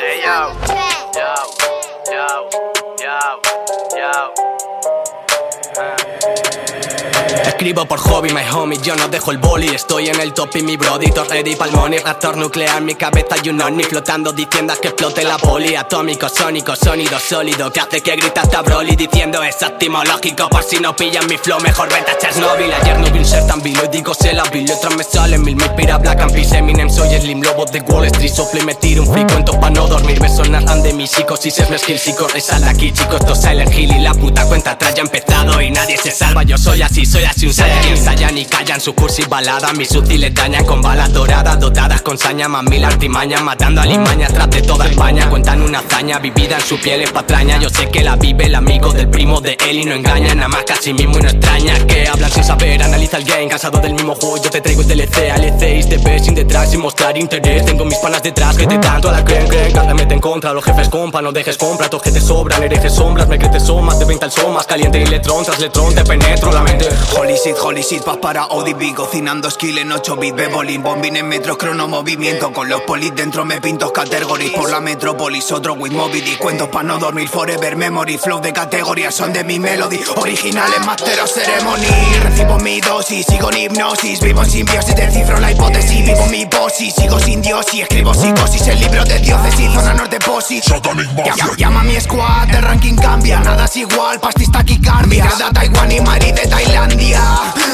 Hey, yo. Yo, yo, yo, yo. Escribo por hobby, my homie, yo no dejo el boli. Estoy en el top y mi brody, ready pa'l money. Raptor nuclear, mi cabeza y un ovni Flotando diciendo que explote la poli Atómico, sónico, sonido sólido Que hace que grita hasta Broly Diciendo es lógico Por si no pillan mi flow, mejor venta a Chernobyl Ayer no vi un ser tan vil, hoy digo se la vi Letras me salen mil, me inspira Black and Peace Eminem, soy Slim, lobo de Wall Street. Soplo y me tiro un free, cuento pa' no dormir. Me sonarán de mi psicosis, es mi skill Si corres sal de aquí, chicos, esto es Silent Hill Y la puta cuenta atrás ya empezado y nadie se salva. Yo soy así, soy un Saiyajin Ensayan y callan su cursi balada Mis útiles dañan con balas doradas Dotadas con saña. Más mil artimañas Matando a limañas tras de toda España. Cuentan una hazaña vivida en su piel es patraña. Yo sé que la vive el amigo del primo de él Y no engaña. Nada más casi mismo y no extraña. Que hablan sin saber, analiza el game. Cansado del mismo juego, yo te traigo el DLC ALC y te sin detrás, sin mostrar interés. Tengo mis panas detrás que te tanto a la creen, creen. Cada en contra, los jefes compa, no dejes compra. Todos que te sobran, herejes sombras, me crees son Más de 20 al son, más caliente electrón Tras letrón te penetro la mente Holy shit, holy shit, vas para ODB Cocinando skill en 8 bits, bebolín Bombín en metro, crono movimiento Con los polis dentro me pinto categories Por la metrópolis, otro with Moby Cuentos pa' no dormir, forever memory Flow de categoría, son de mi melody Originales, master of ceremony Recibo mi dosis, sigo en hipnosis Vivo en simbiosis, descifro la hipótesis Vivo mi posi, sigo sin dios y escribo psicosis El libro de diócesis, zona norte posi llama, llama a mi squad, el ranking cambia Nada es igual, pastis taquicardia Mirada Taiwán y Mari de Tailandia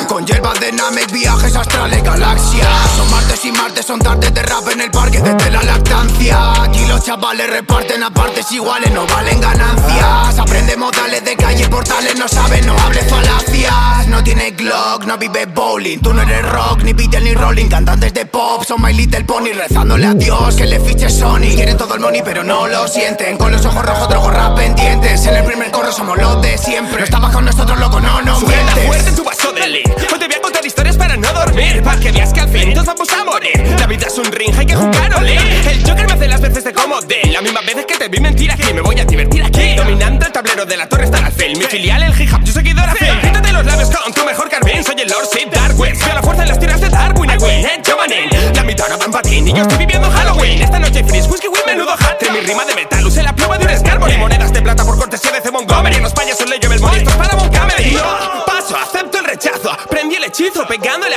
Con hierbas de Namek, viajes astrales, galaxias. Son martes y martes, son tardes de rap en el parque desde la lactancia. Aquí los chavales reparten a partes iguales, no valen ganancias. Aprende modales de calle, portales, no saben, no hables falacias. No tiene Glock, no vive bowling. Tú no eres rock, ni Beatle ni Rolling. Cantantes de pop, son My Little Pony Rezándole a Dios que le fiche Sony. Quieren todo el money pero no lo sienten. Con los ojos rojos, drogo rap pendientes En el primer corro somos los de siempre. No estabas con nosotros, loco, no, no Hoy te voy a contar historias para no dormir Para que veas que al fin todos vamos a morir. La vida es un ring, hay que jugar ole El Joker me hace las veces de de La misma veces que te vi mentir aquí Me voy a divertir aquí. Dominando el tablero de la torre está film Mi filial el hip yo seguidor afín Píntate los labios con tu mejor carbín Soy el Lord Sid Darwin. Veo la fuerza en las tiras de Darwin I win, eh, Jomanin La mitad no van patín Y yo estoy viviendo Halloween. Esta noche freeze, whisky, win, menudo hat. Mi rima de metal, use la pluma de un escarbon Y monedas de plata por cortesía de C. Montgomery En los payasos le lleve el mono para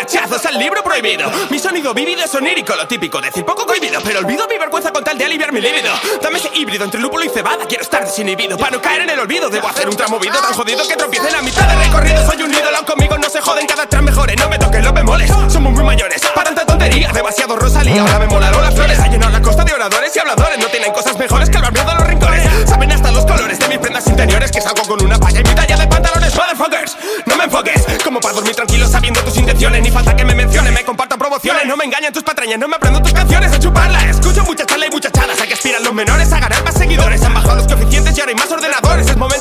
hechizo pegándole hachazos al libro prohibido. Mi sonido vivido es onírico Lo típico, decir poco cohibido. Pero olvido mi vergüenza con tal de aliviar mi líbido Dame ese híbrido entre lúpulo y cebada Quiero estar desinhibido. Para no caer en el olvido Debo hacer un tramovido tan jodido que tropiece en la mitad del recorrido. Soy un ídolo, conmigo no se joden Cada tras mejores, no me toquen los bemoles Somos muy mayores, para tanta tontería Demasiado Rosalía, ahora me molaron las flores Ha llenado la costa de oradores y habladores. No tienen cosas mejores que el barrio tranquilo sabiendo tus intenciones. Ni falta que me menciones, me comparto promociones. No me engañan tus patrañas, no me aprendo tus canciones. A chuparla, escucho mucha charla y muchachadas A que aspiran los menores a ganar más seguidores. Han bajado los coeficientes y ahora hay más ordenadores. Es momento